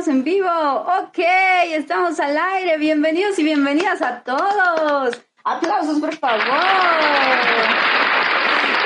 estamos en vivo. Ok, estamos al aire. Bienvenidos y bienvenidas a todos. Aplausos, por favor.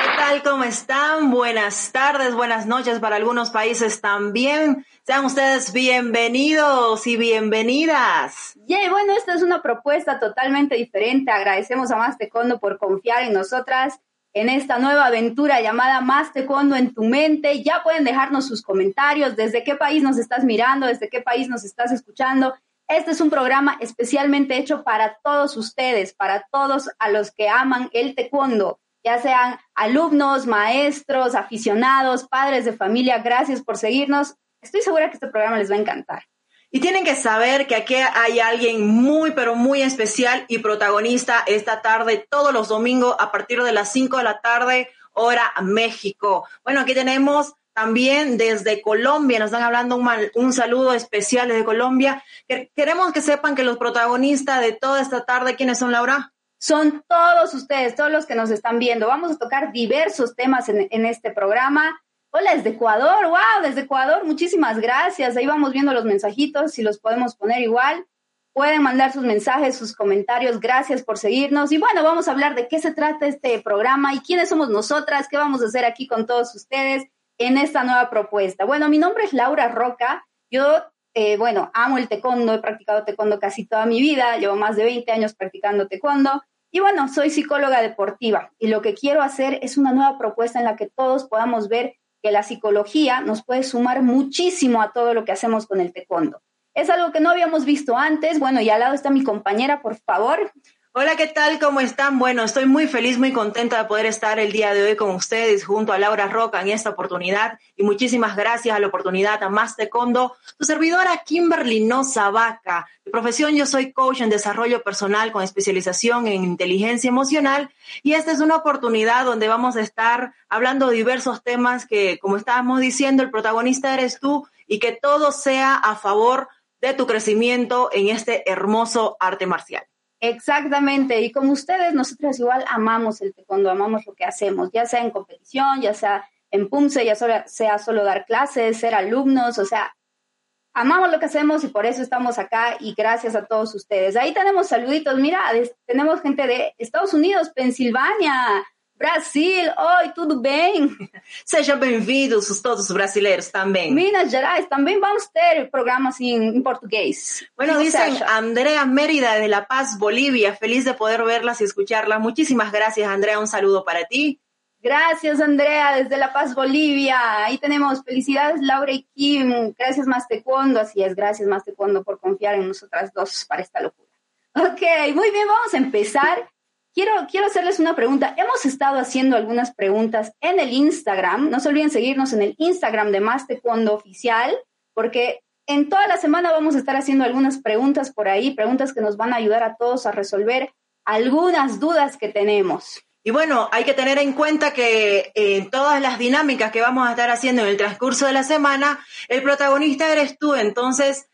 ¿Qué tal? ¿Cómo están? Buenas tardes, buenas noches para algunos países también. Sean ustedes bienvenidos y bienvenidas. Yeah, bueno, esta es una propuesta totalmente diferente. Agradecemos a Más Tecondo por confiar en nosotras en esta nueva aventura llamada Más Taekwondo en tu mente. Ya pueden dejarnos sus comentarios, desde qué país nos estás mirando, desde qué país nos estás escuchando. Este es un programa especialmente hecho para todos ustedes, para todos a los que aman el taekwondo, ya sean alumnos, maestros, aficionados, padres de familia. Gracias por seguirnos. Estoy segura que este programa les va a encantar. Y tienen que saber que aquí hay alguien muy, pero muy especial y protagonista esta tarde, todos los domingos a partir de las 5 de la tarde, hora México. Bueno, aquí tenemos también desde Colombia, nos están hablando un, un saludo especial desde Colombia. Queremos que sepan que los protagonistas de toda esta tarde, ¿quiénes son, Laura? Son todos ustedes, todos los que nos están viendo. Vamos a tocar diversos temas en, en este programa. Hola, desde Ecuador, wow, desde Ecuador, muchísimas gracias. Ahí vamos viendo los mensajitos, si los podemos poner igual. Pueden mandar sus mensajes, sus comentarios, gracias por seguirnos. Y bueno, vamos a hablar de qué se trata este programa y quiénes somos nosotras, qué vamos a hacer aquí con todos ustedes en esta nueva propuesta. Bueno, mi nombre es Laura Roca. Yo, eh, bueno, amo el taekwondo, he practicado taekwondo casi toda mi vida, llevo más de 20 años practicando taekwondo. Y bueno, soy psicóloga deportiva y lo que quiero hacer es una nueva propuesta en la que todos podamos ver que la psicología nos puede sumar muchísimo a todo lo que hacemos con el taekwondo. Es algo que no habíamos visto antes. Bueno, y al lado está mi compañera, por favor. Hola, ¿qué tal? ¿Cómo están? Bueno, estoy muy feliz, muy contenta de poder estar el día de hoy con ustedes junto a Laura Roca en esta oportunidad y muchísimas gracias a la oportunidad a Más Taekwondo, tu servidora Kimberly Noza Vaca. De profesión yo soy coach en desarrollo personal con especialización en inteligencia emocional y esta es una oportunidad donde vamos a estar hablando de diversos temas que, como estábamos diciendo, el protagonista eres tú y que todo sea a favor de tu crecimiento en este hermoso arte marcial. Exactamente, y como ustedes, nosotros igual amamos el taekwondo, amamos lo que hacemos, ya sea en competición, ya sea en PUMSE, ya sea solo dar clases, ser alumnos, o sea, amamos lo que hacemos y por eso estamos acá y gracias a todos ustedes. Ahí tenemos saluditos, mira, tenemos gente de Estados Unidos, Pensilvania, Brasil, oi, tudo bem? Sejam bem-vindos todos os brasileiros também. Minas Gerais, também vamos ter programas em, em português. Bueno, dicen Andrea Mérida de La Paz, Bolivia. Feliz de poder verlas y escucharlas. Muchísimas gracias, Andrea. Un saludo para ti. Gracias, Andrea, desde La Paz, Bolivia. Ahí tenemos felicidades, Laura y Kim. Gracias, Más Taekwondo. Así es, gracias, Más Taekwondo, por confiar en nosotras dos para esta locura. Ok, muy bien, vamos a empezar. Quiero, quiero hacerles una pregunta. Hemos estado haciendo algunas preguntas en el Instagram. No se olviden seguirnos en el Instagram de Más Taekwondo Oficial, porque en toda la semana vamos a estar haciendo algunas preguntas por ahí, preguntas que nos van a ayudar a todos a resolver algunas dudas que tenemos. Y bueno, hay que tener en cuenta que en todas las dinámicas que vamos a estar haciendo en el transcurso de la semana, el protagonista eres tú. Entonces,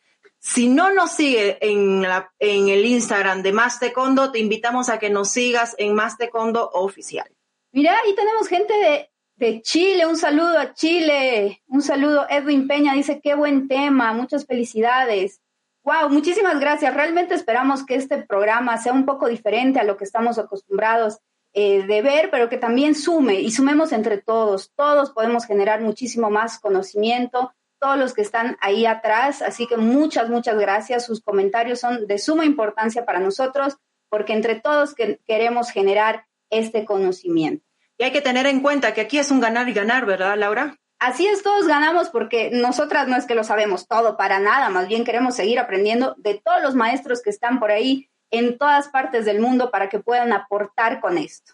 si no nos sigue en, la, el Instagram de Más Taekwondo, te invitamos a que nos sigas en Más Taekwondo Oficial. Mira, ahí tenemos gente de, de Chile, un saludo a Chile, un saludo. Edwin Peña dice, qué buen tema, muchas felicidades. Wow, muchísimas gracias. Realmente esperamos que este programa sea un poco diferente a lo que estamos acostumbrados eh, de ver, pero que también sume y sumemos entre todos. Todos podemos generar muchísimo más conocimiento, todos los que están ahí atrás. Así que muchas, muchas gracias. Sus comentarios son de suma importancia para nosotros porque entre todos que queremos generar este conocimiento. Y hay que tener en cuenta que aquí es un ganar y ganar, ¿verdad, Laura? Así es, todos ganamos porque nosotras no es que lo sabemos todo para nada, más bien queremos seguir aprendiendo de todos los maestros que están por ahí en todas partes del mundo para que puedan aportar con esto.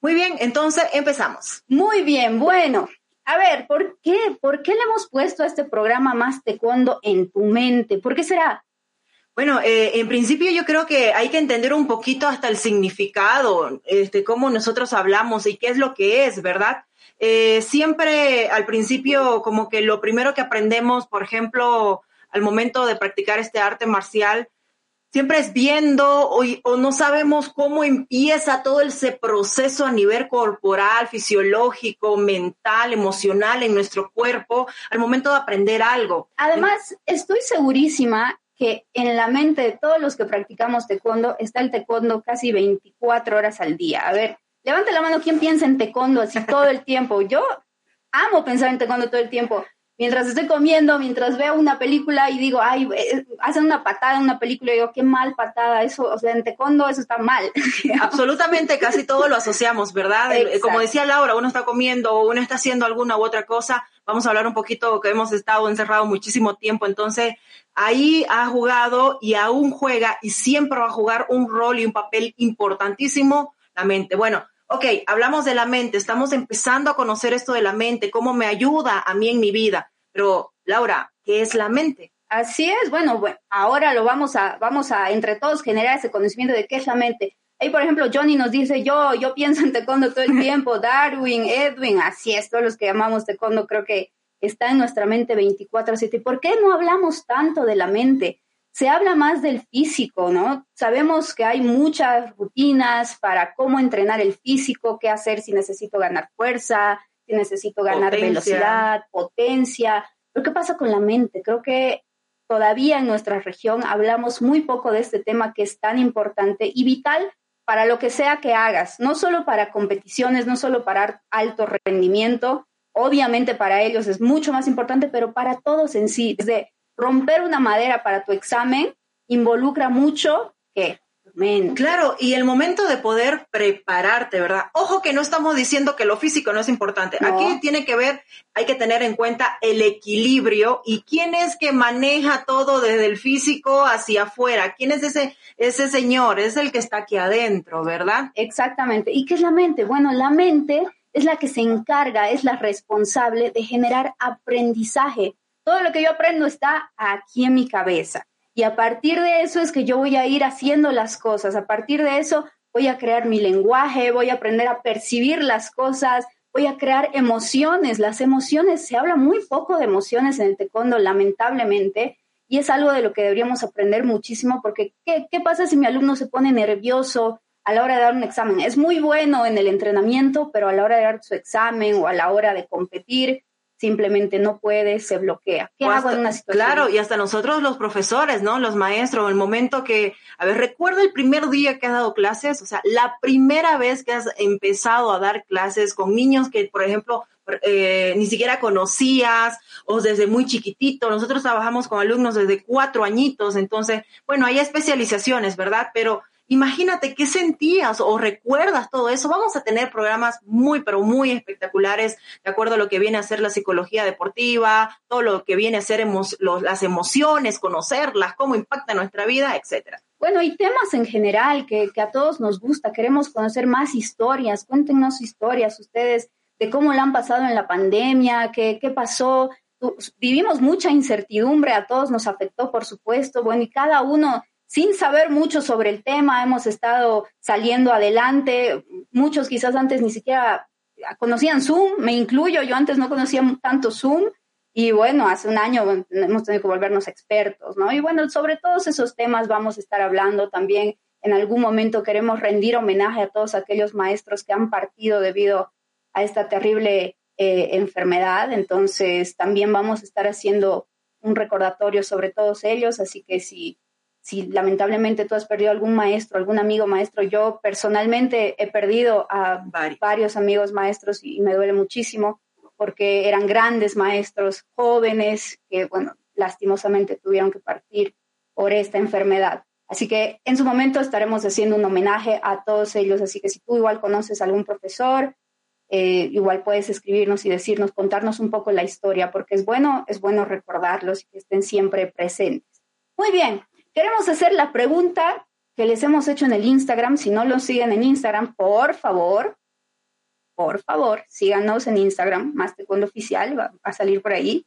Muy bien, entonces empezamos. Muy bien, bueno, a ver, ¿por qué? ¿Por qué le hemos puesto a este programa más taekwondo en tu mente? ¿Por qué será? Bueno, eh, en principio yo creo que hay que entender un poquito hasta el significado, este, cómo nosotros hablamos y qué es lo que es, ¿verdad? Eh, siempre al principio como que lo primero que aprendemos, por ejemplo, al momento de practicar este arte marcial, siempre es viendo o, o, no sabemos cómo empieza todo ese proceso a nivel corporal, fisiológico, mental, emocional en nuestro cuerpo al momento de aprender algo. Además, estoy segurísima que en la mente de todos los que practicamos taekwondo está el taekwondo casi 24 horas al día. A ver, levante la mano, ¿quién piensa en taekwondo así todo el tiempo? Yo amo pensar en taekwondo todo el tiempo mientras estoy comiendo, mientras veo una película y digo, ay, eh, hacen una patada en una película y digo, qué mal patada, eso, o sea, en taekwondo eso está mal. Absolutamente, casi todo lo asociamos, ¿verdad? Como decía Laura, uno está comiendo o uno está haciendo alguna u otra cosa, vamos a hablar un poquito que hemos estado encerrados muchísimo tiempo, entonces ahí ha jugado y aún juega y siempre va a jugar un rol y un papel importantísimo la mente. Bueno, ok, hablamos de la mente, estamos empezando a conocer esto de la mente, cómo me ayuda a mí en mi vida. Pero, Laura, ¿qué es la mente? Así es, bueno, bueno, ahora lo vamos a, vamos a entre todos generar ese conocimiento de qué es la mente. Ahí, por ejemplo, Johnny nos dice, yo, yo pienso en taekwondo todo el tiempo, Darwin, Edwin, así es, todos los que llamamos taekwondo creo que está en nuestra mente 24/7. ¿Por qué no hablamos tanto de la mente? Se habla más del físico, ¿no? Sabemos que hay muchas rutinas para cómo entrenar el físico, qué hacer si necesito ganar fuerza, si necesito ganar velocidad, potencia. Pero ¿qué pasa con la mente? Creo que todavía en nuestra región hablamos muy poco de este tema que es tan importante y vital para lo que sea que hagas, no solo para competiciones, no solo para alto rendimiento, obviamente para ellos es mucho más importante, pero para todos en sí, desde romper una madera para tu examen involucra mucho que Claro, y el momento de poder prepararte, ¿verdad? Ojo que no estamos diciendo que lo físico no es importante. Aquí tiene que ver, hay que tener en cuenta el equilibrio y quién es que maneja todo desde el físico hacia afuera. ¿Quién es ese, ese señor? Es el que está aquí adentro, ¿verdad? Exactamente. ¿Y qué es la mente? Bueno, la mente es la que se encarga, es la responsable de generar aprendizaje todo lo que yo aprendo está aquí en mi cabeza. Y a partir de eso es que yo voy a ir haciendo las cosas. A partir de eso voy a crear mi lenguaje, voy a aprender a percibir las cosas, voy a crear emociones. Las emociones, se habla muy poco de emociones en el taekwondo, lamentablemente, y es algo de lo que deberíamos aprender muchísimo porque ¿qué, qué pasa si mi alumno se pone nervioso a la hora de dar un examen? Es muy bueno en el entrenamiento, pero a la hora de dar su examen o a la hora de competir, simplemente no puede, se bloquea. ¿Qué hago en una situación? Claro, y hasta nosotros los profesores, ¿no? Los maestros, el momento que, a ver, recuerda el primer día que has dado clases, o sea, la primera vez que has empezado a dar clases con niños que, por ejemplo, eh, ni siquiera conocías o desde muy chiquitito. Nosotros trabajamos con alumnos desde cuatro añitos, entonces, bueno, hay especializaciones, ¿verdad? Pero Imagínate qué sentías o recuerdas todo eso. Vamos a tener programas muy, pero muy espectaculares, de acuerdo a lo que viene a ser la psicología deportiva, todo lo que viene a ser las emociones, conocerlas, cómo impacta nuestra vida, etcétera. Bueno, y temas en general que, a todos nos gusta. Queremos conocer más historias. Cuéntenos historias ustedes de cómo la han pasado en la pandemia, qué, qué pasó. Vivimos mucha incertidumbre, a todos nos afectó, por supuesto. Bueno, y cada uno sin saber mucho sobre el tema, hemos estado saliendo adelante. Muchos quizás antes ni siquiera conocían Zoom, me incluyo, yo antes no conocía tanto Zoom y bueno, hace un año hemos tenido que volvernos expertos, ¿no? Y bueno, sobre todos esos temas vamos a estar hablando también. En algún momento queremos rendir homenaje a todos aquellos maestros que han partido debido a esta terrible eh, enfermedad. Entonces, también vamos a estar haciendo un recordatorio sobre todos ellos. Así que si si lamentablemente tú has perdido algún maestro, algún amigo maestro, yo personalmente he perdido a varios amigos maestros y, me duele muchísimo porque eran grandes maestros, jóvenes, que, bueno, lastimosamente tuvieron que partir por esta enfermedad. Así que en su momento estaremos haciendo un homenaje a todos ellos. Así que si tú igual conoces a algún profesor, eh, igual puedes escribirnos y decirnos, contarnos un poco la historia, porque es bueno, es bueno recordarlos y que estén siempre presentes. Muy bien, Queremos hacer la pregunta que les hemos hecho en el Instagram. Si no lo siguen en Instagram, por favor, por favor, síganos en Instagram, más cuando oficial, va, a salir por ahí.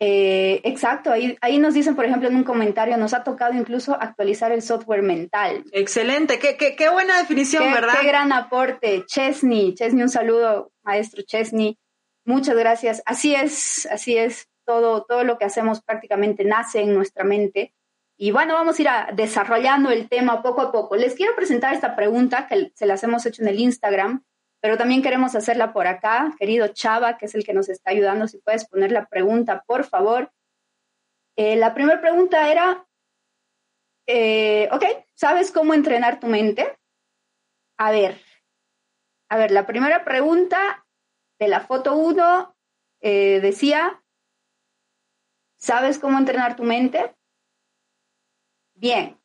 Eh, exacto, ahí, ahí nos dicen, por ejemplo, en un comentario, nos ha tocado incluso actualizar el software mental. Excelente, qué, qué, qué buena definición, ¿verdad? Qué gran aporte. Chesney, Chesney, un saludo, maestro Chesney. Muchas gracias. Así es, así es. Todo, todo lo que hacemos prácticamente nace en nuestra mente Y bueno, vamos a ir desarrollando el tema poco a poco. Les quiero presentar esta pregunta que se las hemos hecho en el Instagram, pero también queremos hacerla por acá. Querido Chava, que es el que nos está ayudando, si puedes poner la pregunta, por favor. Eh, la primera pregunta era, eh, ok, ¿sabes cómo entrenar tu mente? A ver, a ver, la primera pregunta de la foto 1 eh, decía, ¿sabes cómo entrenar tu mente? Bien,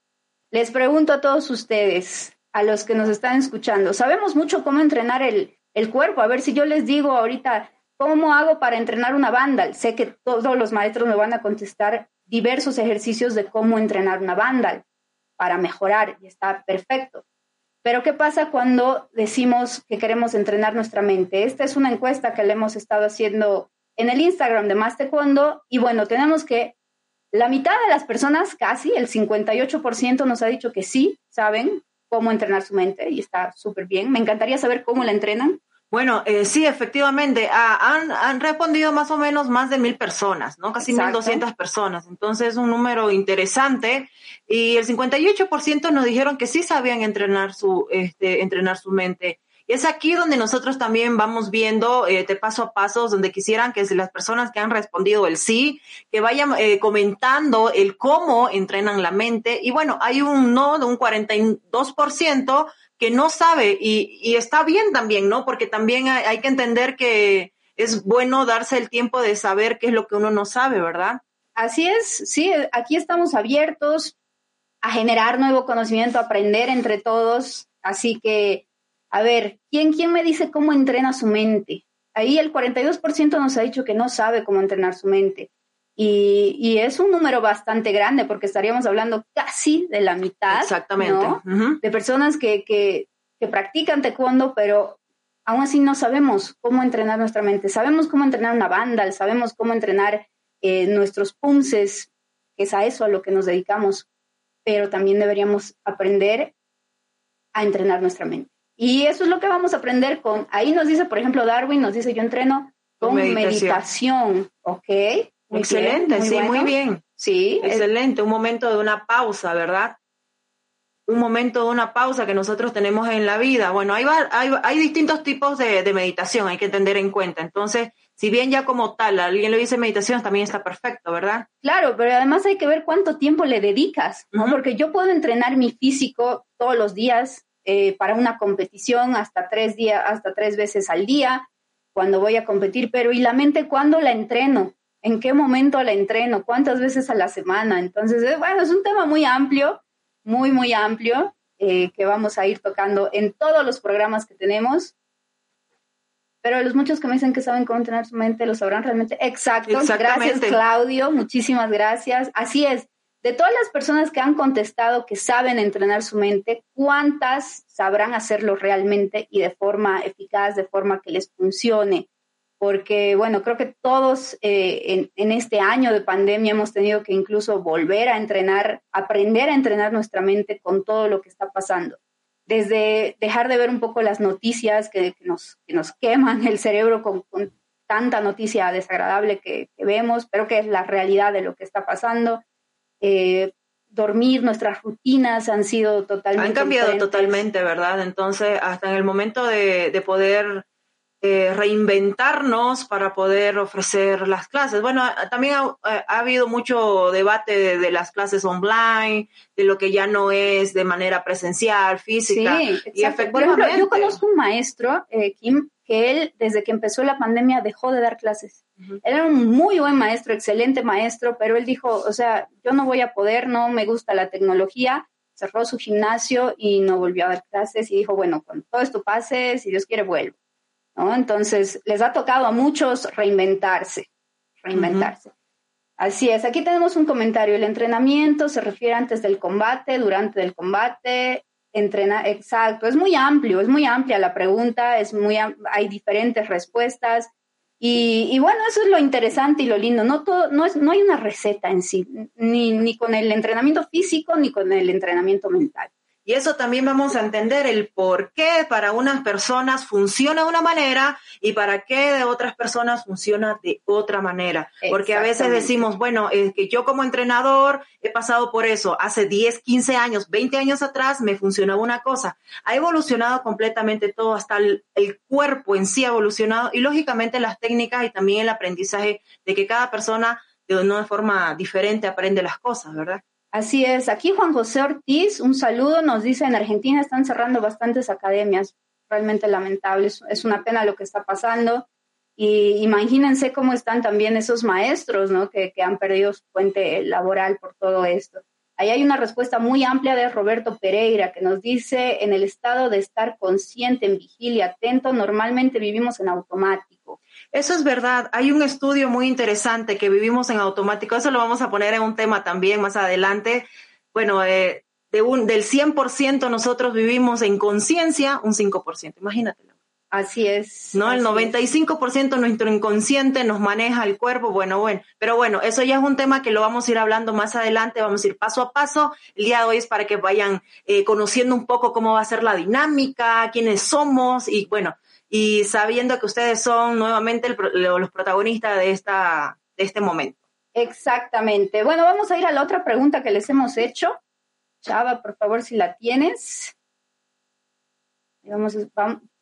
les pregunto a todos ustedes, a los que nos están escuchando, sabemos mucho cómo entrenar el, el cuerpo. A ver si yo les digo ahorita, ¿cómo hago para entrenar una banda? Sé que todos los maestros me van a contestar diversos ejercicios de cómo entrenar una banda para mejorar y está perfecto. Pero ¿qué pasa cuando decimos que queremos entrenar nuestra mente? Esta es una encuesta que le hemos estado haciendo en el Instagram de Más Taekwondo y bueno, tenemos que la mitad de las personas, casi el 58% nos ha dicho que sí saben cómo entrenar su mente y está súper bien. Me encantaría saber cómo la entrenan. Bueno, eh, sí, efectivamente, ah, han, respondido más o menos más de mil personas, ¿no? Casi mil doscientas personas. Entonces, un número interesante. Y el 58% nos dijeron que sí sabían entrenar su, este, entrenar su mente. Y es aquí donde nosotros también vamos viendo eh, de paso a paso, donde quisieran que las personas que han respondido el sí, que vayan eh, comentando el cómo entrenan la mente. Y bueno, hay un no de un 42% que no sabe y, está bien también, ¿no? Porque también hay, que entender que es bueno darse el tiempo de saber qué es lo que uno no sabe, ¿verdad? Así es, sí, aquí estamos abiertos a generar nuevo conocimiento, a aprender entre todos. Así que, a ver, ¿quién, quién me dice cómo entrena su mente? Ahí el 42% nos ha dicho que no sabe cómo entrenar su mente. Y, es un número bastante grande porque estaríamos hablando casi de la mitad Exactamente. de personas que, que, practican taekwondo, pero aún así no sabemos cómo entrenar nuestra mente. Sabemos cómo entrenar una banda, sabemos cómo entrenar eh, nuestros punces, que es a eso a lo que nos dedicamos, pero también deberíamos aprender a entrenar nuestra mente. Y eso es lo que vamos a aprender con, ahí nos dice, por ejemplo, Darwin nos dice, yo entreno con meditación, meditación ¿ok? Excelente, sí, muy bien. Sí. Excelente, un momento de una pausa, ¿verdad? Un momento de una pausa que nosotros tenemos en la vida. Bueno, hay, hay, hay distintos tipos de, meditación, hay que tener en cuenta. Entonces, si bien ya como tal alguien le dice meditación, también está perfecto, ¿verdad? Claro, pero además hay que ver cuánto tiempo le dedicas, ¿no? Porque yo puedo entrenar mi físico todos los días eh, para una competición hasta tres días, hasta tres veces al día, cuando voy a competir, pero ¿y la mente cuándo la entreno? en qué momento la entreno, cuántas veces a la semana. Entonces, eh, bueno, es un tema muy amplio, muy, muy amplio, eh, que vamos a ir tocando en todos los programas que tenemos. Pero los muchos que me dicen que saben cómo entrenar su mente, lo sabrán realmente. Exacto. Gracias, Claudio. Muchísimas gracias. Así es. De todas las personas que han contestado que saben entrenar su mente, ¿cuántas sabrán hacerlo realmente y de forma eficaz, de forma que les funcione? porque bueno, creo que todos eh, en, este año de pandemia hemos tenido que incluso volver a entrenar, aprender a entrenar nuestra mente con todo lo que está pasando. Desde dejar de ver un poco las noticias que, nos, nos, queman el cerebro con, tanta noticia desagradable que, vemos, pero que es la realidad de lo que está pasando. Eh, dormir, nuestras rutinas han sido totalmente. Han cambiado totalmente, ¿verdad? Entonces, hasta en el momento de, de poder eh, reinventarnos para poder ofrecer las clases. Bueno, también ha, habido mucho debate de, las clases online, de lo que ya no es de manera presencial, física. Sí, y Por ejemplo, yo conozco un maestro, eh, Kim, que él desde que empezó la pandemia dejó de dar clases. Él era un muy buen maestro, excelente maestro, pero él dijo, o sea, yo no voy a poder, no me gusta la tecnología, cerró su gimnasio y no volvió a dar clases y dijo, bueno, cuando todo esto pase, si Dios quiere, vuelvo. Entonces, les ha tocado a muchos reinventarse, reinventarse. Así es, aquí tenemos un comentario. El entrenamiento se refiere antes del combate, durante el combate, entrena, exacto, es muy amplio, es muy amplia la pregunta, es muy, hay diferentes respuestas. Y, bueno, eso es lo interesante y lo lindo. No, todo, no, es, no hay una receta en sí, ni, ni con el entrenamiento físico ni con el entrenamiento mental. Y eso también vamos a entender el por qué para unas personas funciona de una manera y para qué de otras personas funciona de otra manera. Porque a veces decimos, bueno, es que yo como entrenador he pasado por eso. Hace 10, 15 años, 20 años atrás me funcionaba una cosa. Ha evolucionado completamente todo, hasta el, el cuerpo en sí ha evolucionado y lógicamente las técnicas y también el aprendizaje de que cada persona de una forma diferente aprende las cosas, ¿verdad? Así es. Aquí Juan José Ortiz, un saludo, nos dice, en Argentina están cerrando bastantes academias. Realmente lamentable, es una pena lo que está pasando. Y imagínense cómo están también esos maestros, ¿no? Que, que han perdido su fuente laboral por todo esto. Ahí hay una respuesta muy amplia de Roberto Pereira que nos dice, en el estado de estar consciente, en vigilia, atento, normalmente vivimos en automático. Eso es verdad. Hay un estudio muy interesante que vivimos en automático. Eso lo vamos a poner en un tema también más adelante. Bueno, eh, de un, del 100% nosotros vivimos en conciencia un 5%. Imagínatelo. Así es. ¿No? el 95% de nuestro inconsciente nos maneja el cuerpo. Bueno, bueno. Pero bueno, eso ya es un tema que lo vamos a ir hablando más adelante. Vamos a ir paso a paso. El día de hoy es para que vayan eh, conociendo un poco cómo va a ser la dinámica, quiénes somos y bueno, y sabiendo que ustedes son nuevamente los protagonistas de, esta, de este momento. Exactamente. Bueno, vamos a ir a la otra pregunta que les hemos hecho. Chava, por favor, si la tienes.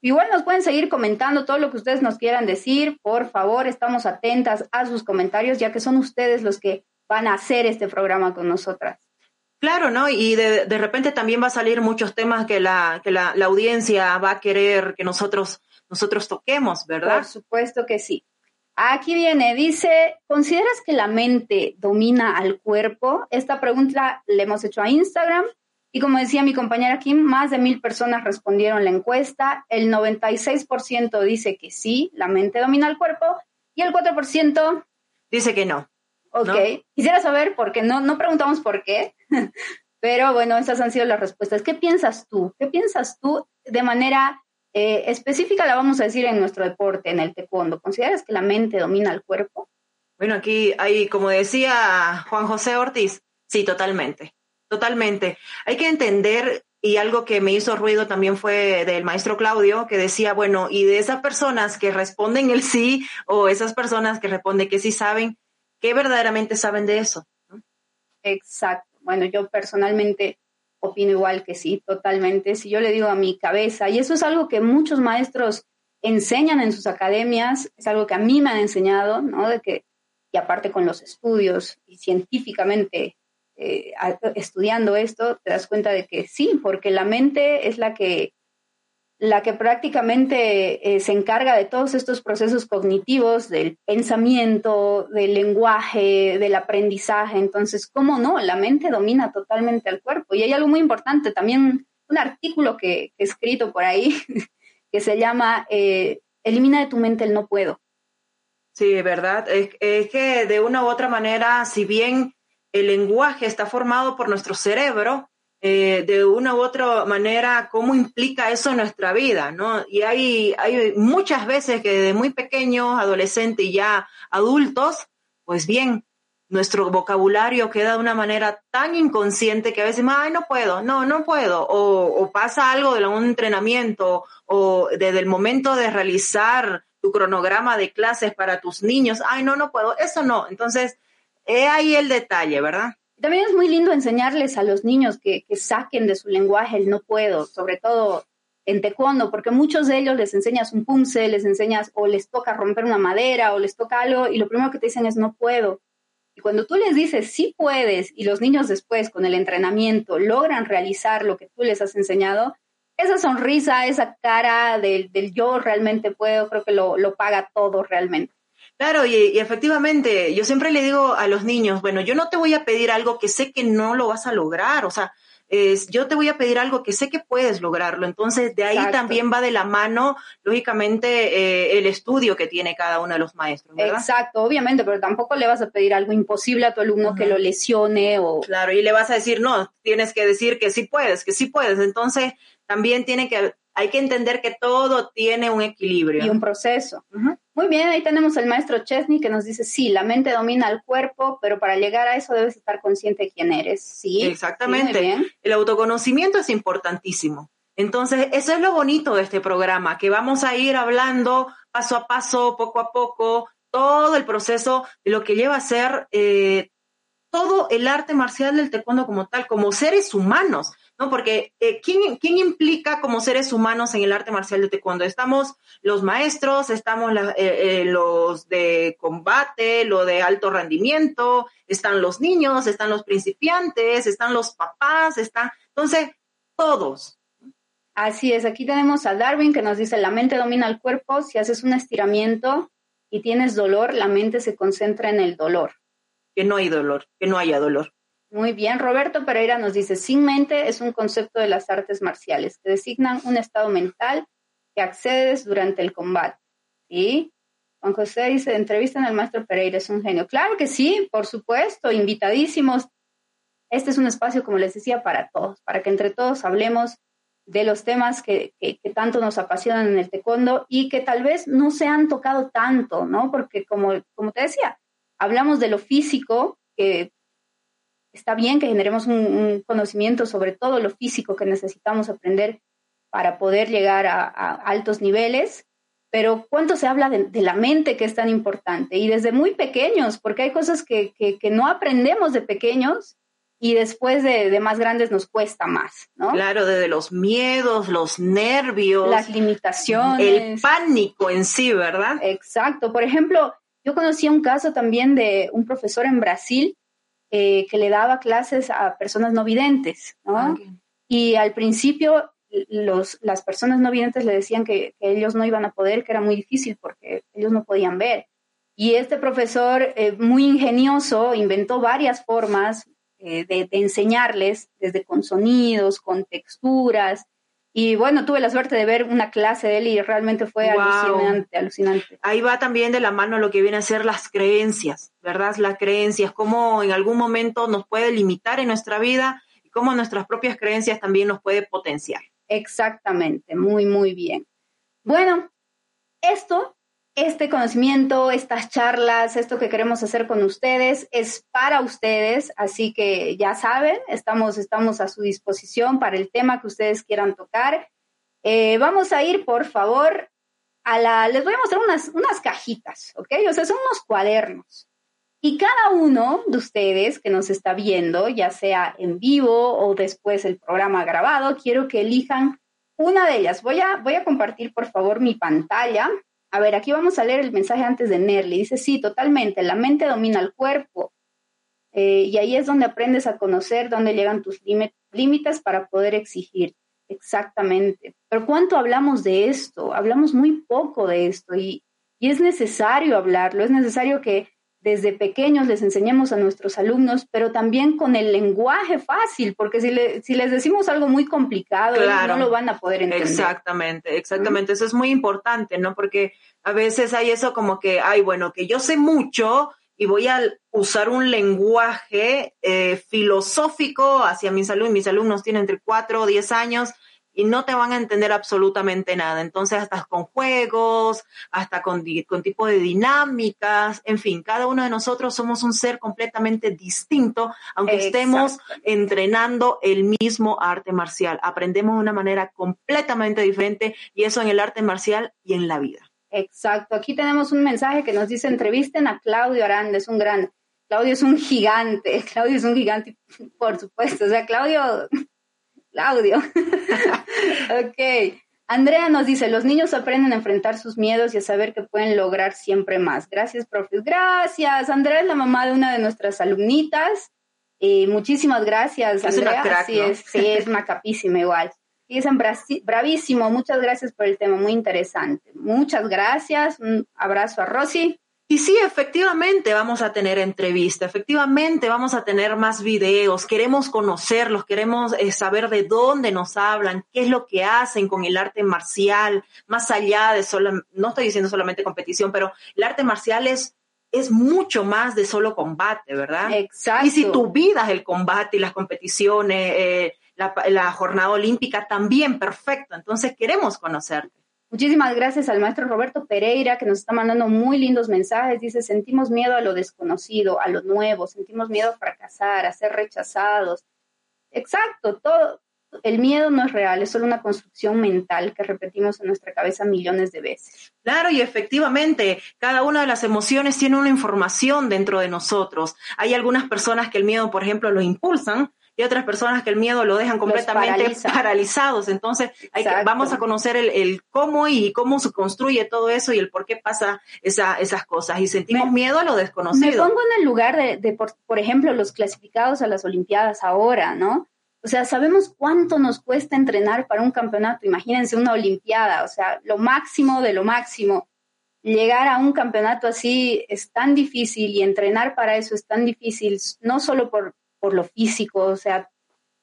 Igual nos pueden seguir comentando todo lo que ustedes nos quieran decir. Por favor, estamos atentas a sus comentarios, ya que son ustedes los que van a hacer este programa con nosotras. Claro, ¿no? Y de, de repente también va a salir muchos temas que la, que la, la audiencia va a querer que nosotros nosotros toquemos, ¿verdad? Por supuesto que sí. Aquí viene, dice, ¿consideras que la mente domina al cuerpo? Esta pregunta le hemos hecho a Instagram y como decía mi compañera Kim, más de mil personas respondieron la encuesta. El 96% dice que sí, la mente domina al cuerpo y el 4% dice que no. Ok, quisiera saber por qué, no, no preguntamos por qué, pero bueno, esas han sido las respuestas. ¿Qué piensas tú? ¿Qué piensas tú de manera eh, específica la vamos a decir en nuestro deporte, en el taekwondo. ¿Consideras que la mente domina el cuerpo? Bueno, aquí hay, como decía Juan José Ortiz, sí, totalmente, totalmente. Hay que entender, y algo que me hizo ruido también fue del maestro Claudio, que decía, bueno, y de esas personas que responden el sí, o esas personas que responden que sí saben, ¿qué verdaderamente saben de eso? Exacto. Bueno, yo personalmente opino igual que sí, totalmente. Si yo le digo a mi cabeza, y eso es algo que muchos maestros enseñan en sus academias, es algo que a mí me han enseñado, ¿no? De que, y aparte con los estudios y científicamente eh, estudiando esto, te das cuenta de que sí, porque la mente es la que la que prácticamente eh, se encarga de todos estos procesos cognitivos, del pensamiento, del lenguaje, del aprendizaje. Entonces, ¿cómo no? La mente domina totalmente al cuerpo. Y hay algo muy importante, también un artículo que, he escrito por ahí, que se llama eh, Elimina de tu mente el no puedo. Sí, verdad. Es, es que de una u otra manera, si bien el lenguaje está formado por nuestro cerebro, eh, de una u otra manera cómo implica eso en nuestra vida, ¿no? Y hay, muchas veces que desde muy pequeños, adolescentes y ya adultos, pues bien, nuestro vocabulario queda de una manera tan inconsciente que a veces, ay, no puedo, no, no puedo, o, o pasa algo de un entrenamiento, o desde el momento de realizar tu cronograma de clases para tus niños, ay, no, no puedo, eso no. Entonces, he ahí el detalle, ¿verdad? También es muy lindo enseñarles a los niños que, saquen de su lenguaje el no puedo, sobre todo en taekwondo, porque muchos de ellos les enseñas un punce, les enseñas o les toca romper una madera o les toca algo y lo primero que te dicen es no puedo. Y cuando tú les dices sí puedes y los niños después con el entrenamiento logran realizar lo que tú les has enseñado, esa sonrisa, esa cara del, yo realmente puedo, creo que lo, lo paga todo realmente. Claro, y, efectivamente, yo siempre le digo a los niños, bueno, yo no te voy a pedir algo que sé que no lo vas a lograr, o sea, es, yo te voy a pedir algo que sé que puedes lograrlo. Entonces, de ahí también va de la mano, lógicamente, eh, el estudio que tiene cada uno de los maestros. Exacto, obviamente, pero tampoco le vas a pedir algo imposible a tu alumno que lo lesione o... Claro, y le vas a decir, no, tienes que decir que sí puedes, que sí puedes. Entonces, también tiene que hay que entender que todo tiene un equilibrio. Y un proceso. Muy bien, ahí tenemos el maestro Chesney que nos dice, sí, la mente domina el cuerpo, pero para llegar a eso debes estar consciente de quién eres. Sí. Exactamente. el autoconocimiento es importantísimo. Entonces, eso es lo bonito de este programa, que vamos a ir hablando paso a paso, poco a poco, todo el proceso de lo que lleva a ser eh, todo el arte marcial del taekwondo como tal, como seres humanos, ¿no? Porque eh, ¿quién, ¿quién, implica como seres humanos en el arte marcial del taekwondo? Estamos los maestros, estamos eh, los de combate, lo de alto rendimiento, están los niños, están los principiantes, están los papás, están, entonces, todos, Así es, aquí tenemos a Darwin que nos dice, la mente domina el cuerpo, si haces un estiramiento y tienes dolor, la mente se concentra en el dolor. Que no hay dolor, que no haya dolor. Muy bien, Roberto Pereira nos dice, sin mente es un concepto de las artes marciales que designan un estado mental que accedes durante el combate. ¿Sí? Juan José dice, entrevistan al maestro Pereira, es un genio. Claro que sí, por supuesto, invitadísimos. Este es un espacio, como les decía, para todos, para que entre todos hablemos de los temas que, tanto nos apasionan en el taekwondo y que tal vez no se han tocado tanto, ¿no? Porque como, como te decía, hablamos de lo físico, que está bien que generemos un, conocimiento sobre todo lo físico que necesitamos aprender para poder llegar a, altos niveles, pero ¿cuánto se habla de, la mente que es tan importante? Y desde muy pequeños, porque hay cosas que, que no aprendemos de pequeños y después de, más grandes nos cuesta más, ¿no? Claro, desde los miedos, los nervios, las limitaciones, el pánico en sí, ¿verdad? Exacto. Por ejemplo, yo conocí un caso también de un profesor en Brasil eh, que le daba clases a personas no videntes, ¿no? Ah, y al principio los, las personas no videntes le decían que, ellos no iban a poder, que era muy difícil porque ellos no podían ver. Y este profesor, eh, muy ingenioso, inventó varias formas, eh, de, enseñarles desde con sonidos, con texturas. Y bueno, tuve la suerte de ver una clase de él y realmente fue alucinante, alucinante. Ahí va también de la mano lo que viene a ser las creencias, ¿verdad? Las creencias, cómo en algún momento nos puede limitar en nuestra vida y cómo nuestras propias creencias también nos puede potenciar. Exactamente, muy, muy bien. Bueno, esto este conocimiento, estas charlas, esto que queremos hacer con ustedes es para ustedes, así que ya saben, estamos, estamos a su disposición para el tema que ustedes quieran tocar. Eh, vamos a ir, por favor, a la, les voy a mostrar unas, unas cajitas, ¿ok? O sea, son unos cuadernos. Y cada uno de ustedes que nos está viendo, ya sea en vivo o después el programa grabado, quiero que elijan una de ellas. Voy a, voy a compartir, por favor, mi pantalla a ver, aquí vamos a leer el mensaje antes de Nerly. Dice, sí, totalmente, la mente domina el cuerpo. Eh, y ahí es donde aprendes a conocer dónde llegan tus límites para poder exigir. Exactamente. Pero ¿cuánto hablamos de esto? Hablamos muy poco de esto y, y es necesario hablarlo, es necesario que desde pequeños les enseñemos a nuestros alumnos, pero también con el lenguaje fácil, porque si, si les decimos algo muy complicado, no lo van a poder entender. Exactamente, exactamente. Eso es muy importante, ¿no? Porque a veces hay eso como que, ay, bueno, que yo sé mucho y voy a usar un lenguaje eh, filosófico hacia mis alumnos. Mis alumnos tienen entre 4 o 10 años y no te van a entender absolutamente nada. Entonces, hasta con juegos, hasta con, con tipo de dinámicas, en fin, cada uno de nosotros somos un ser completamente distinto, aunque estemos entrenando el mismo arte marcial. Aprendemos de una manera completamente diferente y eso en el arte marcial y en la vida. Exacto. Aquí tenemos un mensaje que nos dice, entrevisten a Claudio Aranda, es un gran... Claudio es un gigante, Claudio es un gigante, por supuesto. O sea, Claudio Claudio. ok. Andrea nos dice, los niños aprenden a enfrentar sus miedos y a saber que pueden lograr siempre más. Gracias, profe. Gracias. Andrea es la mamá de una de nuestras alumnitas. Y muchísimas gracias, Andrea. Es sí, es, sí, es macapísima igual. Y es bravísimo. Muchas gracias por el tema, muy interesante. Muchas gracias. Un abrazo a Rosy. Y sí, efectivamente vamos a tener entrevista, efectivamente vamos a tener más videos, queremos conocerlos, queremos eh, saber de dónde nos hablan, qué es lo que hacen con el arte marcial, más allá de solo, no estoy diciendo solamente competición, pero el arte marcial es, es mucho más de solo combate, ¿verdad? Exacto. Y si tu vida es el combate y las competiciones, eh, la, jornada olímpica también, perfecto. Entonces queremos conocerte. Muchísimas gracias al maestro Roberto Pereira que nos está mandando muy lindos mensajes. Dice, sentimos miedo a lo desconocido, a lo nuevo, sentimos miedo a fracasar, a ser rechazados. Exacto, todo, el miedo no es real, es solo una construcción mental que repetimos en nuestra cabeza millones de veces. Claro, y efectivamente, cada una de las emociones tiene una información dentro de nosotros. Hay algunas personas que el miedo, por ejemplo, lo impulsan, y otras personas que el miedo lo dejan completamente paralizados. Entonces, hay que, vamos a conocer el, cómo y cómo se construye todo eso y el por qué pasa esa, esas cosas. Y sentimos miedo a lo desconocido. Me pongo en el lugar de, de por, por, ejemplo, los clasificados a las Olimpiadas ahora, ¿no? O sea, sabemos cuánto nos cuesta entrenar para un campeonato. Imagínense una Olimpiada, o sea, lo máximo de lo máximo. Llegar a un campeonato así es tan difícil y entrenar para eso es tan difícil, no solo por, por lo físico, o sea,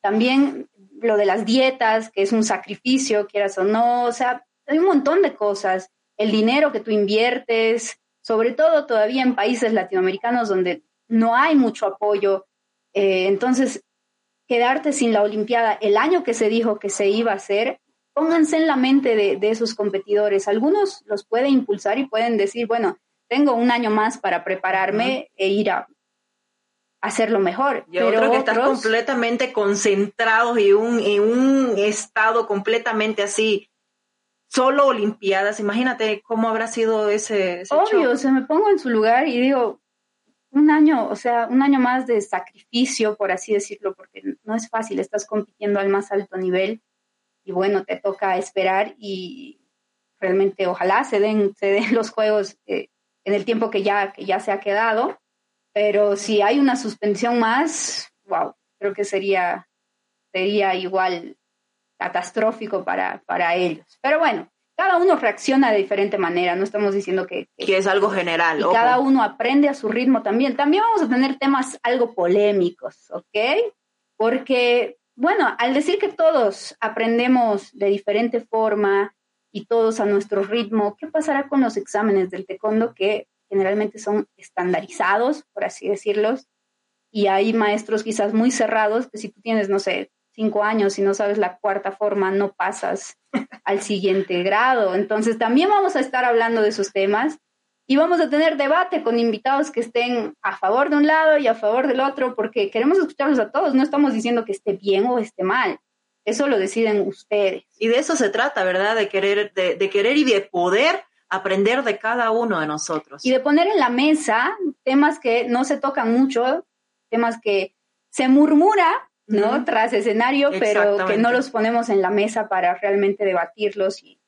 también lo de las dietas, que es un sacrificio, quieras o no, o sea, hay un montón de cosas. El dinero que tú inviertes, sobre todo todavía en países latinoamericanos donde no hay mucho apoyo. Eh, entonces, quedarte sin la Olimpiada el año que se dijo que se iba a hacer, pónganse en la mente de, esos competidores. Algunos los puede impulsar y pueden decir, bueno, tengo un año más para prepararme e ir a hacerlo mejor. Y pero otro que están completamente concentrados y un, en un estado completamente así, solo Olimpiadas. Imagínate cómo habrá sido ese. Obvio, se me pongo en su lugar y digo, un año, o sea, un año más de sacrificio, por así decirlo, porque no es fácil, estás compitiendo al más alto nivel y bueno, te toca esperar y realmente ojalá se den, se den los juegos eh, en el tiempo que ya, que ya se ha quedado, pero si hay una suspensión más, wow, creo que sería, sería igual catastrófico para, para ellos. Pero bueno, cada uno reacciona de diferente manera, no estamos diciendo que... Que, es algo general. Y cada uno aprende a su ritmo también. También vamos a tener temas algo polémicos, ¿ok? Porque, bueno, al decir que todos aprendemos de diferente forma y todos a nuestro ritmo, ¿qué pasará con los exámenes del taekwondo que generalmente son estandarizados, por así decirlos? Y hay maestros quizás muy cerrados que si tú tienes, no sé, cinco años y no sabes la cuarta forma, no pasas al siguiente grado. Entonces también vamos a estar hablando de esos temas y vamos a tener debate con invitados que estén a favor de un lado y a favor del otro, porque queremos escucharlos a todos, no estamos diciendo que esté bien o esté mal. Eso lo deciden ustedes. Y de eso se trata, ¿verdad? De querer, de, de querer y de poder aprender de cada uno de nosotros. Y de poner en la mesa temas que no se tocan mucho, temas que se murmura, ¿no? Tras escenario, pero que no los ponemos en la mesa para realmente debatirlos y,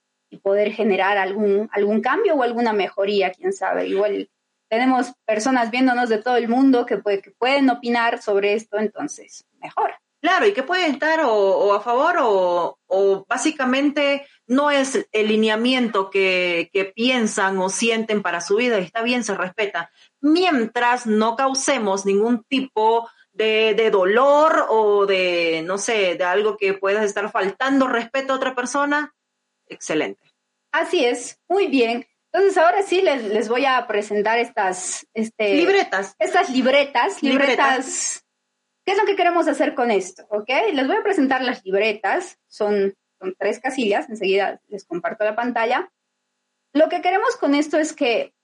poder generar algún, algún cambio o alguna mejoría, quién sabe. Igual tenemos personas viéndonos de todo el mundo que, puede, que pueden opinar sobre esto, entonces, mejor. Claro, y que pueden estar o, a favor o, o, básicamente no es el lineamiento que, que, piensan o sienten para su vida, está bien, se respeta, mientras no causemos ningún tipo de, dolor o de, no sé, de algo que puedas estar faltando respeto a otra persona, excelente. Así es, muy bien. Entonces ahora sí les, les voy a presentar estas este, libretas. Estas libretas, libretas, ¿Qué es lo que queremos hacer con esto? ¿Ok? Les voy a presentar las libretas. Son, son tres casillas. Enseguida les comparto la pantalla. Lo que queremos con esto es que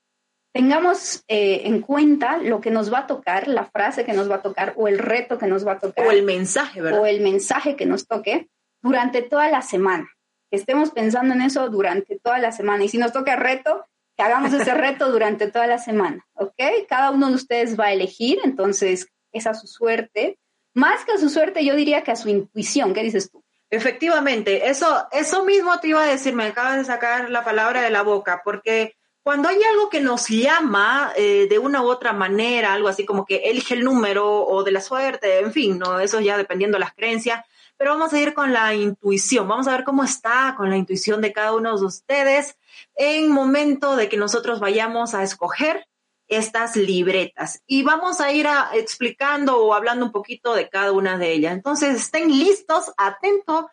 tengamos eh, en cuenta lo que nos va a tocar, la frase que nos va a tocar o el reto que nos va a tocar. O el mensaje, ¿verdad? O el mensaje que nos toque durante toda la semana. Que estemos pensando en eso durante toda la semana. Y si nos toca reto, que hagamos ese reto durante toda la semana, ¿ok? Cada uno de ustedes va a elegir, entonces es a su suerte. Más que a su suerte, yo diría que a su intuición. ¿Qué dices tú? Efectivamente, eso, eso mismo te iba a decir, me acabas de sacar la palabra de la boca, porque cuando hay algo que nos llama eh, de una u otra manera, algo así como que elige el número o de la suerte, en fin, no, eso ya dependiendo de las creencias, pero vamos a ir con la intuición, vamos a ver cómo está con la intuición de cada uno de ustedes en momento de que nosotros vayamos a escoger estas libretas y vamos a ir explicando o hablando un poquito de cada una de ellas. Entonces, estén listos, atentos,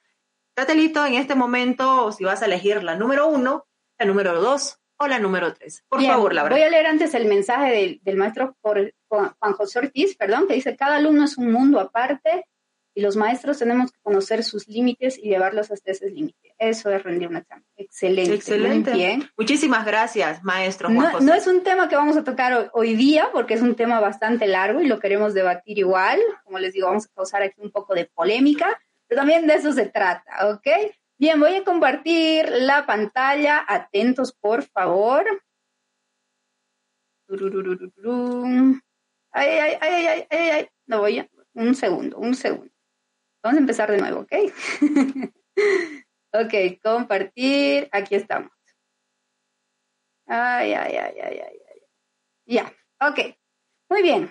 listo en este momento, si vas a elegir la número uno, la número dos o la número tres. Por favor, Laura. Voy a leer antes el mensaje del, maestro Juan José Ortiz, perdón, que dice, cada alumno es un mundo aparte y los maestros tenemos que conocer sus límites y llevarlos hasta ese límite. Eso es rendir un examen. Excelente. Excelente. Muy bien. Muchísimas gracias, maestro Juan no, No es un tema que vamos a tocar hoy, día porque es un tema bastante largo y lo queremos debatir igual. Como les digo, vamos a causar aquí un poco de polémica, pero también de eso se trata, ¿ok? Bien, voy a compartir la pantalla. Atentos, por favor. Ay, ay, ay, ay, ay, ay. No voy a. Un segundo, un segundo. Vamos a empezar de nuevo, ¿ok? ok, compartir. Aquí estamos. Ay, ay, ay, ay, ay, ay. Ya, ok. Muy bien.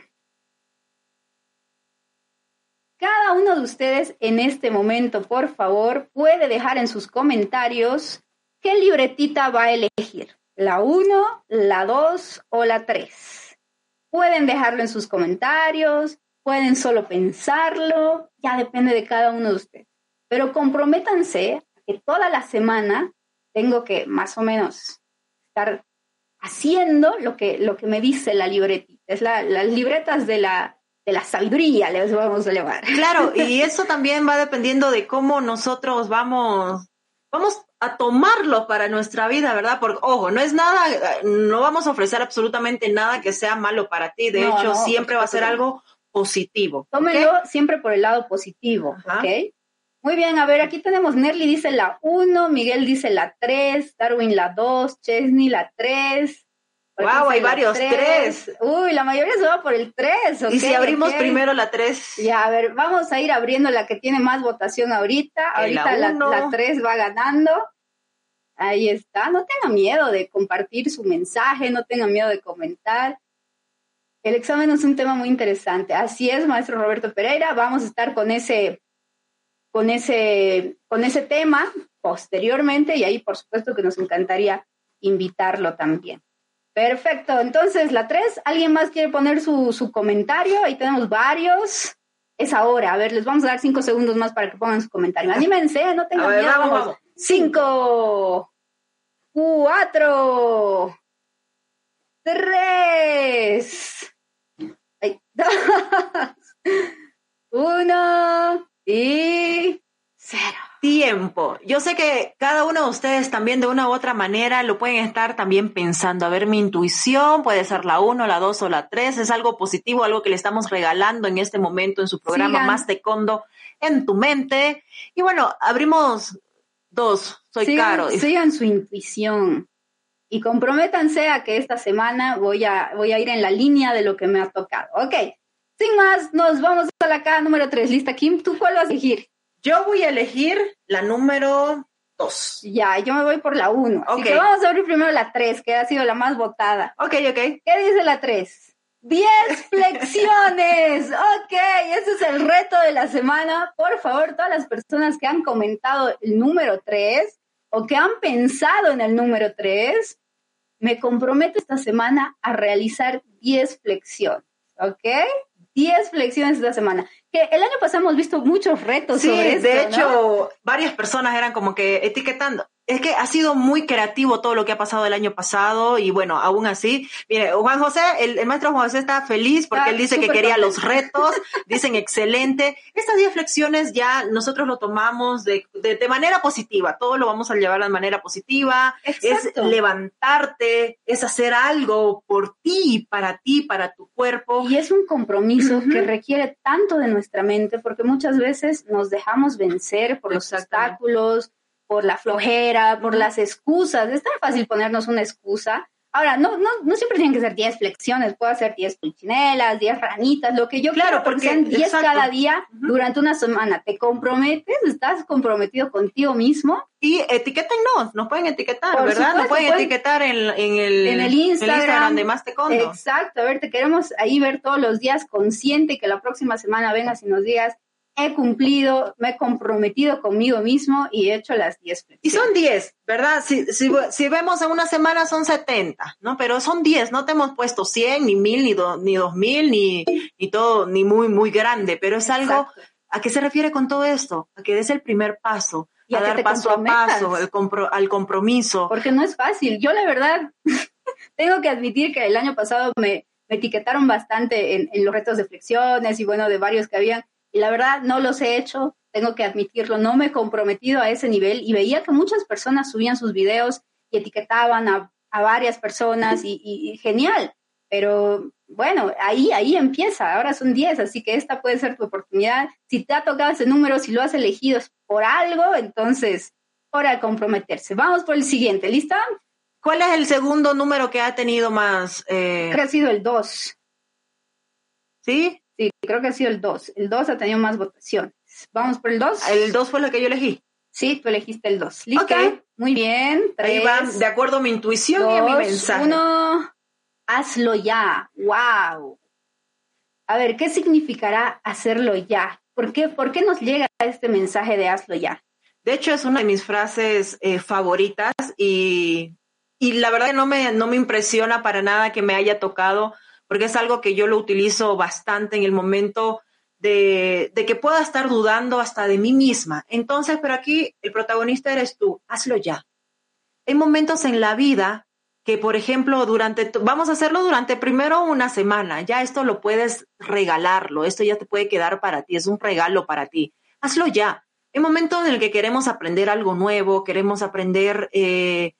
Cada uno de ustedes en este momento, por favor, puede dejar en sus comentarios qué libretita va a elegir. La 1, la 2 o la 3. Pueden dejarlo en sus comentarios, pueden solo pensarlo, ya depende de cada uno de ustedes. Pero comprométanse que toda la semana tengo que más o menos estar haciendo lo que, lo que me dice la libretita. Es las libretas de la, de la sabiduría, les vamos a llamar. Claro, y eso también va dependiendo de cómo nosotros vamos, vamos a tomarlo para nuestra vida, ¿verdad? Porque, ojo, no es nada, no vamos a ofrecer absolutamente nada que sea malo para ti. De hecho, siempre va a ser algo positivo. Tómenlo siempre por el lado positivo, ¿ok? Muy bien, a ver, aquí tenemos Nerly dice la 1, Miguel dice la 3, Darwin la 2, Chesney la 3. Wow, hay varios, 3. Uy, la mayoría se va por el 3. ¿Y si abrimos primero la 3? Ya, a ver, vamos a ir abriendo la que tiene más votación ahorita. Ahorita la, la 3 va ganando. Ahí está. No tenga miedo de compartir su mensaje, no tenga miedo de comentar. El examen es un tema muy interesante. Así es, maestro Roberto Pereira. Vamos a estar con ese, con ese, con ese tema posteriormente y ahí por supuesto que nos encantaría invitarlo también. Perfecto. Entonces, la tres, ¿alguien más quiere poner su, comentario? Ahí tenemos varios. Es ahora. A ver, les vamos a dar cinco segundos más para que pongan su comentario. Anímense, no tengan miedo. Vamos. Cinco, cuatro, tres, uno y cero. Tiempo. Yo sé que cada uno de ustedes también de una u otra manera lo pueden estar también pensando. A ver, mi intuición puede ser la uno, la dos o la tres. Es algo positivo, algo que le estamos regalando en este momento en su programa Más Taekwondo en tu mente. Y bueno, abrimos dos. Soy Caro. Sigan su intuición y comprométanse a que esta semana voy a, voy a ir en la línea de lo que me ha tocado. Ok, sin más, nos vamos a la cara número 3. ¿Lista, Kim? ¿Tú cuál vas a elegir? Yo voy a elegir la número 2. Ya, yo me voy por la 1. Ok. Así que vamos a abrir primero la 3, que ha sido la más votada. Ok, ok. ¿Qué dice la 3? 10 flexiones. ok, ese es el reto de la semana. Por favor, todas las personas que han comentado el número 3 o que han pensado en el número 3, me comprometo esta semana a realizar 10 flexiones, ¿ok? 10 flexiones esta semana. Que el año pasado hemos visto muchos retos sí, sobre de hecho, varias personas eran como que etiquetando, es que ha sido muy creativo todo lo que ha pasado el año pasado y bueno, aún así, mire, Juan José, el, maestro Juan José está feliz porque él dice que quería los retos, dicen excelente. Estas 10 flexiones ya nosotros lo tomamos de, de, manera positiva, todo lo vamos a llevar de manera positiva, es levantarte, es hacer algo por ti, para ti, para tu cuerpo. Y es un compromiso que requiere tanto de nuestra mente porque muchas veces nos dejamos vencer por los obstáculos, por la flojera, por las excusas. Es tan fácil ponernos una excusa. Ahora, no, no, no siempre tienen que ser 10 flexiones, puedo hacer 10 pulchinelas, 10 ranitas, lo que yo claro, quiero, porque sean 10 cada día durante una semana. ¿Te comprometes? ¿Estás comprometido contigo mismo? Y etiquétennos, nos pueden etiquetar, ¿verdad? nos pueden, etiquetar en, en, el, en el Instagram, de Más Exacto, a ver, te queremos ahí ver todos los días consciente que la próxima semana vengas y nos digas, he cumplido, me he comprometido conmigo mismo y he hecho las 10 Y son 10, ¿verdad? Si, si, si, vemos en una semana son 70, ¿no? Pero son 10, no te hemos puesto 100, ni 1000, ni, do, ni 2000, ni, ni todo, ni muy, muy grande, pero es algo, ¿a qué se refiere con todo esto? A que des el primer paso, y a, dar paso a paso, el compro, al compromiso. Porque no es fácil. Yo la verdad tengo que admitir que el año pasado me, me etiquetaron bastante en, en los retos de flexiones y bueno, de varios que habían la verdad no los he hecho, tengo que admitirlo, no me he comprometido a ese nivel y veía que muchas personas subían sus videos y etiquetaban a, varias personas y, genial, pero bueno, ahí, ahí empieza, ahora son 10, así que esta puede ser tu oportunidad. Si te ha tocado ese número, si lo has elegido es por algo, entonces, hora de comprometerse. Vamos por el siguiente, ¿lista? ¿Cuál es el segundo número que ha tenido más? Eh... Creo que ha sido el 2. ¿Sí? Sí, creo que ha sido el 2. El 2 ha tenido más votaciones. Vamos por el 2. El 2 fue lo que yo elegí. Sí, tú elegiste el 2. ¿Listo? Muy bien. Ahí va, de acuerdo a mi intuición y a mi mensaje. Uno, hazlo ya. ¡Wow! A ver, ¿qué significará hacerlo ya? ¿Por qué, ¿Por qué nos llega este mensaje de hazlo ya? De hecho, es una de mis frases eh, favoritas y, y, la verdad que no me, no me impresiona para nada que me haya tocado, porque es algo que yo lo utilizo bastante en el momento de, que pueda estar dudando hasta de mí misma. Entonces, pero aquí el protagonista eres tú, hazlo ya. Hay momentos en la vida que, por ejemplo, durante, vamos a hacerlo durante primero una semana, ya esto lo puedes regalarlo, esto ya te puede quedar para ti, es un regalo para ti. Hazlo ya. Hay momentos en el que queremos aprender algo nuevo, queremos aprender eh,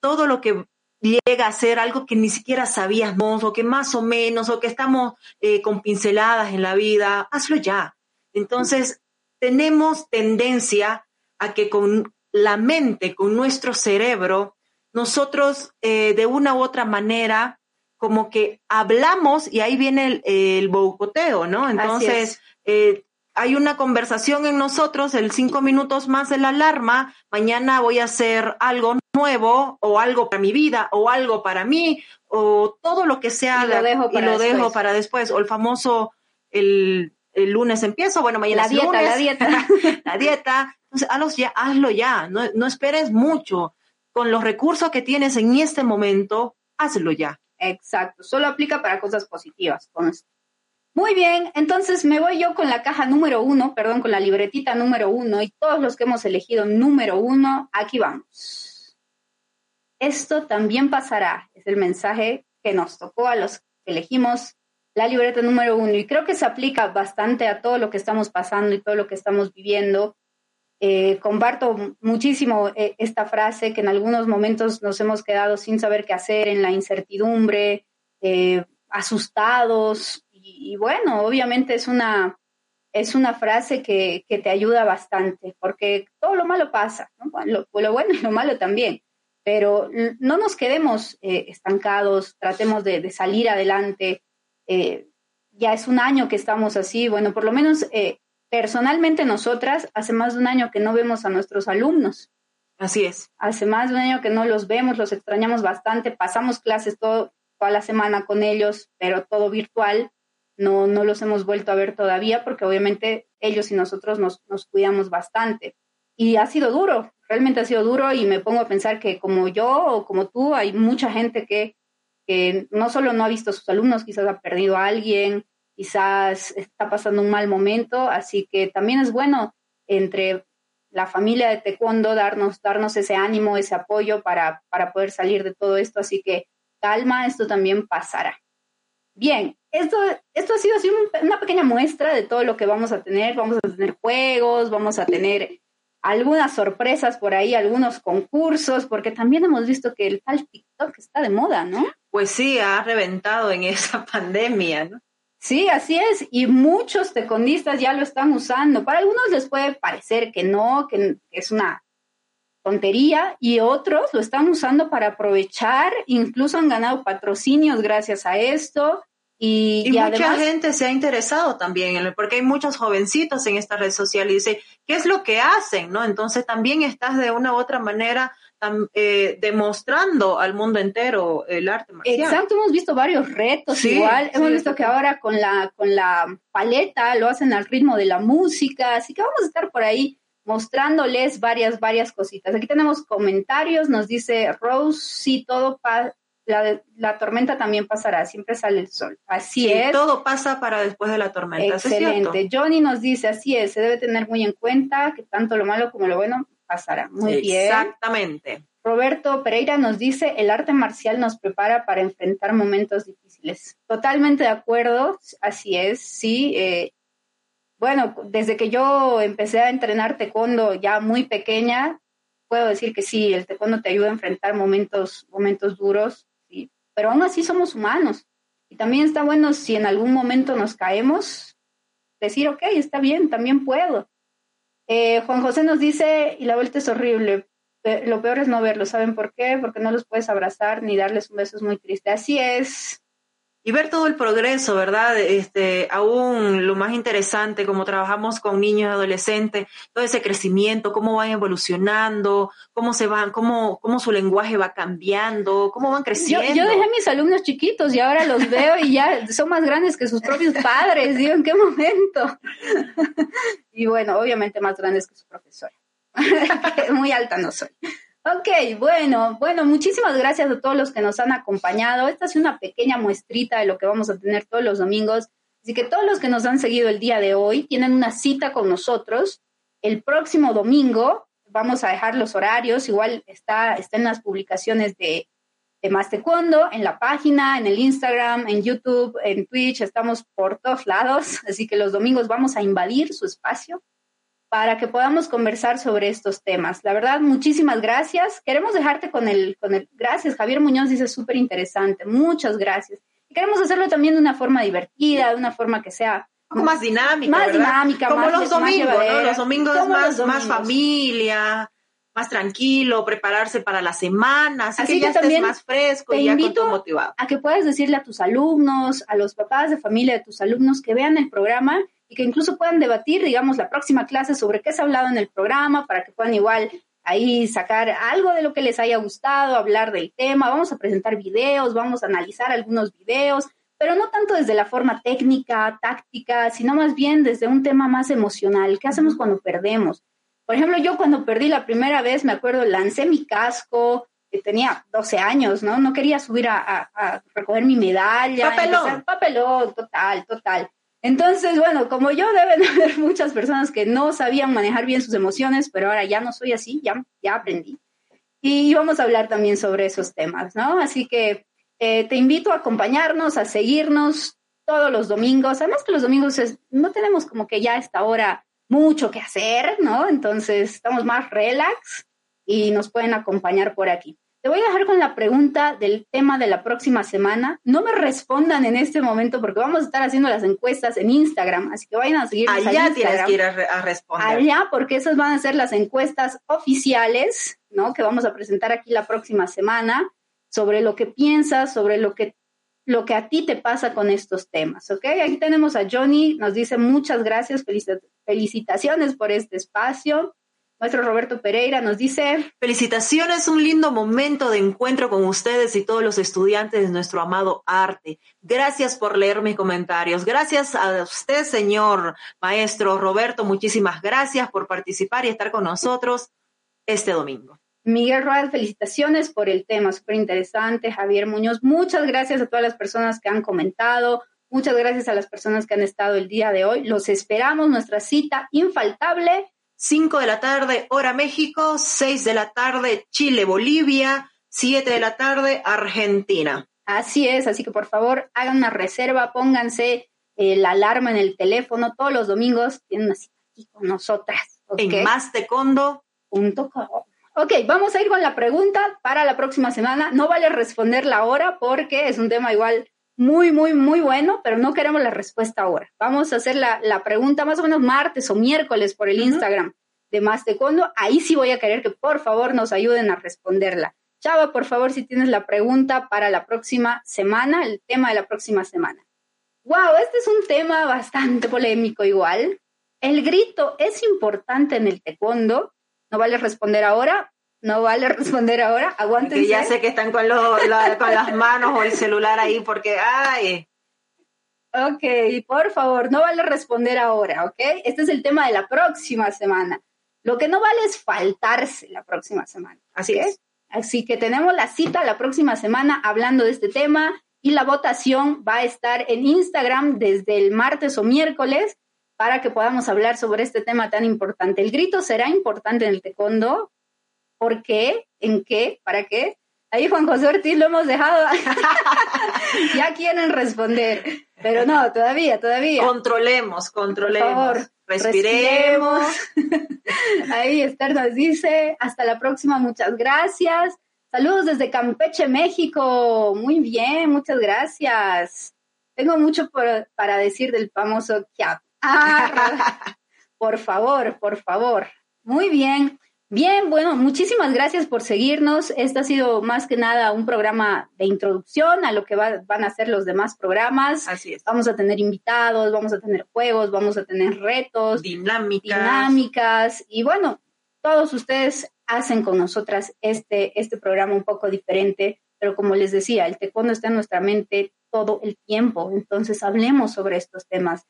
todo lo que llega a ser algo que ni siquiera sabíamos o que más o menos o que estamos eh, con pinceladas en la vida, hazlo ya. Entonces, tenemos tendencia a que con la mente, con nuestro cerebro, nosotros eh, de una u otra manera como que hablamos y ahí viene el, el ¿no? Entonces, eh, hay una conversación en nosotros, el cinco minutos más de la alarma, mañana voy a hacer algo nuevo o algo para mi vida o algo para mí o todo lo que sea y lo dejo para, lo después. Dejo para después. O el famoso el, el lunes empiezo, bueno, mañana la dieta, lunes, la dieta, la dieta, entonces hazlo ya, hazlo ya, no, no esperes mucho, con los recursos que tienes en este momento, hazlo ya. Exacto, solo aplica para cosas positivas. Muy bien, entonces me voy yo con la caja número uno, perdón, con la libretita número uno y todos los que hemos elegido número uno, aquí vamos. Esto también pasará, es el mensaje que nos tocó a los que elegimos la libreta número uno y creo que se aplica bastante a todo lo que estamos pasando y todo lo que estamos viviendo. Eh, comparto muchísimo eh, esta frase que en algunos momentos nos hemos quedado sin saber qué hacer, en la incertidumbre, eh, asustados y, y, bueno, obviamente es una, es una frase que, que, te ayuda bastante porque todo lo malo pasa, ¿no? lo, lo bueno y lo malo también pero no nos quedemos eh, estancados, tratemos de, de salir adelante. Eh, ya es un año que estamos así, bueno, por lo menos eh, personalmente nosotras, hace más de un año que no vemos a nuestros alumnos. Así es. Hace más de un año que no los vemos, los extrañamos bastante, pasamos clases todo, toda la semana con ellos, pero todo virtual. No, no los hemos vuelto a ver todavía porque obviamente ellos y nosotros nos, nos cuidamos bastante. Y ha sido duro, realmente ha sido duro y me pongo a pensar que como yo o como tú, hay mucha gente que, que no solo no ha visto a sus alumnos, quizás ha perdido a alguien, quizás está pasando un mal momento, así que también es bueno entre la familia de Taekwondo darnos, darnos ese ánimo, ese apoyo para, para poder salir de todo esto, así que calma, esto también pasará. Bien, esto, esto ha sido así una pequeña muestra de todo lo que vamos a tener. Vamos a tener juegos, vamos a tener algunas sorpresas por ahí, algunos concursos, porque también hemos visto que el tal TikTok está de moda, ¿no? Pues sí, ha reventado en esa pandemia, ¿no? Sí, así es, y muchos tecondistas ya lo están usando. Para algunos les puede parecer que no, que es una tontería, y otros lo están usando para aprovechar, incluso han ganado patrocinios gracias a esto. Y, y, mucha gente se ha interesado también, porque hay muchos jovencitos en esta red social y dice, ¿qué es lo que hacen? ¿no? Entonces también estás de una u otra manera eh, demostrando al mundo entero el arte marcial. Exacto, hemos visto varios retos sí, igual, sí, hemos visto sí. que ahora con la, con la paleta lo hacen al ritmo de la música, así que vamos a estar por ahí mostrándoles varias, varias cositas. Aquí tenemos comentarios, nos dice Rose, sí, todo pa la, la, tormenta también pasará, siempre sale el sol. Así sí, es. Todo pasa para después de la tormenta. Excelente. Johnny nos dice, así es, se debe tener muy en cuenta que tanto lo malo como lo bueno pasará. Muy Exactamente. bien. Exactamente. Roberto Pereira nos dice, el arte marcial nos prepara para enfrentar momentos difíciles. Totalmente de acuerdo, así es, sí. Eh, bueno, desde que yo empecé a entrenar taekwondo ya muy pequeña, puedo decir que sí, el taekwondo te ayuda a enfrentar momentos, momentos duros. Pero aún así somos humanos. Y también está bueno si en algún momento nos caemos, decir, ok, está bien, también puedo. Eh, Juan José nos dice, y la vuelta es horrible, lo peor es no verlos, ¿saben por qué? Porque no los puedes abrazar ni darles un beso, es muy triste. Así es, y ver todo el progreso, ¿verdad? Este, aún lo más interesante, como trabajamos con niños y adolescentes, todo ese crecimiento, cómo van evolucionando, cómo se van, cómo, cómo su lenguaje va cambiando, cómo van creciendo. Yo, yo dejé a mis alumnos chiquitos y ahora los veo y ya son más grandes que sus propios padres, digo, ¿en qué momento? y bueno, obviamente más grandes que su profesora. Muy alta no soy. Ok, bueno, bueno, muchísimas gracias a todos los que nos han acompañado. Esta es una pequeña muestrita de lo que vamos a tener todos los domingos. Así que todos los que nos han seguido el día de hoy tienen una cita con nosotros. El próximo domingo vamos a dejar los horarios, igual está, está en las publicaciones de, de Más en la página, en el Instagram, en YouTube, en Twitch, estamos por todos lados, así que los domingos vamos a invadir su espacio para que podamos conversar sobre estos temas. La verdad, muchísimas gracias. Queremos dejarte con el, con el gracias. Javier Muñoz dice súper interesante. Muchas gracias. Y queremos hacerlo también de una forma divertida, de una forma que sea más dinámica. Más dinámica, Como los domingos, ¿no? Los domingos más, más familia, más tranquilo, prepararse para la semana, así, que ya estés más fresco y ya con motivado. A que puedas decirle a tus alumnos, a los papás de familia de tus alumnos que vean el programa y que incluso puedan debatir, digamos, la próxima clase sobre qué se ha hablado en el programa para que puedan igual ahí sacar algo de lo que les haya gustado, hablar del tema. Vamos a presentar videos, vamos a analizar algunos videos, pero no tanto desde la forma técnica, táctica, sino más bien desde un tema más emocional. ¿Qué hacemos cuando perdemos? Por ejemplo, yo cuando perdí la primera vez, me acuerdo, lancé mi casco, que tenía 12 años, ¿no? No quería subir a, a recoger mi medalla. Papelón. papelón, total, total. Entonces, bueno, como yo deben haber muchas personas que no sabían manejar bien sus emociones, pero ahora ya no soy así, ya, ya aprendí. Y vamos a hablar también sobre esos temas, ¿no? Así que eh, te invito a acompañarnos, a seguirnos todos los domingos. Además que los domingos no tenemos como que ya a esta hora mucho que hacer, ¿no? Entonces estamos más relax y nos pueden acompañar por aquí. Te voy a dejar con la pregunta del tema de la próxima semana. No me respondan en este momento porque vamos a estar haciendo las encuestas en Instagram, así que vayan a seguir. Allá tienes que ir a, responder. Allá, porque esas van a ser las encuestas oficiales, ¿no? Que vamos a presentar aquí la próxima semana sobre lo que piensas, sobre lo que lo que a ti te pasa con estos temas, ¿ok? Aquí tenemos a Johnny, nos dice muchas gracias, felicitaciones por este espacio. Nuestro Roberto Pereira nos dice... Felicitaciones, un lindo momento de encuentro con ustedes y todos los estudiantes de nuestro amado arte. Gracias por leer mis comentarios. Gracias a usted, señor maestro Roberto. Muchísimas gracias por participar y estar con nosotros este domingo. Miguel Royal, felicitaciones por el tema, súper interesante. Javier Muñoz, muchas gracias a todas las personas que han comentado. Muchas gracias a las personas que han estado el día de hoy. Los esperamos, nuestra cita infaltable 5 de la tarde, hora México, 6 de la tarde, Chile, Bolivia, 7 de la tarde, Argentina. Así es, así que por favor hagan una reserva, pónganse eh, la alarma en el teléfono todos los domingos, tienen una cita aquí con nosotras. ¿okay? En mastecondo.com. Ok, vamos a ir con la pregunta para la próxima semana. No vale responderla ahora porque es un tema igual muy, muy, muy bueno, pero no queremos la respuesta ahora. Vamos a hacer la, pregunta más o menos martes o miércoles por el Instagram de Más Taekwondo. Ahí sí voy a querer que por favor nos ayuden a responderla. Chava, por favor, si tienes la pregunta para la próxima semana, el tema de la próxima semana. Wow, este es un tema bastante polémico igual. El grito es importante en el taekwondo. No vale responder ahora, no vale responder ahora, aguántense. Que ya sé que están con, con las manos o el celular ahí porque, ay. Ok, por favor, no vale responder ahora, ¿ok? Este es el tema de la próxima semana. Lo que no vale es faltarse la próxima semana. Así es. Así que tenemos la cita la próxima semana hablando de este tema y la votación va a estar en Instagram desde el martes o miércoles para que podamos hablar sobre este tema tan importante. El grito será importante en el taekwondo, ¿Por qué? ¿En qué? ¿Para qué? Ahí Juan José Ortiz lo hemos dejado. ya quieren responder. Pero no, todavía, todavía. Controlemos, controlemos. Por favor, respiremos. Ahí Esther nos dice, hasta la próxima, muchas gracias. Saludos desde Campeche, México. Muy bien, muchas gracias. Tengo mucho para decir del famoso Kiap. Ah, por favor, por favor. Muy bien. Bien, bueno, muchísimas gracias por seguirnos. Este ha sido más que nada un programa de introducción a lo que van a ser los demás programas. Así es. Vamos a tener invitados, vamos a tener juegos, vamos a tener retos, dinámicas. dinámicas y bueno, todos ustedes hacen con nosotras este, este programa un poco diferente, pero como les decía, el taekwondo está en nuestra mente todo el tiempo, entonces hablemos sobre estos temas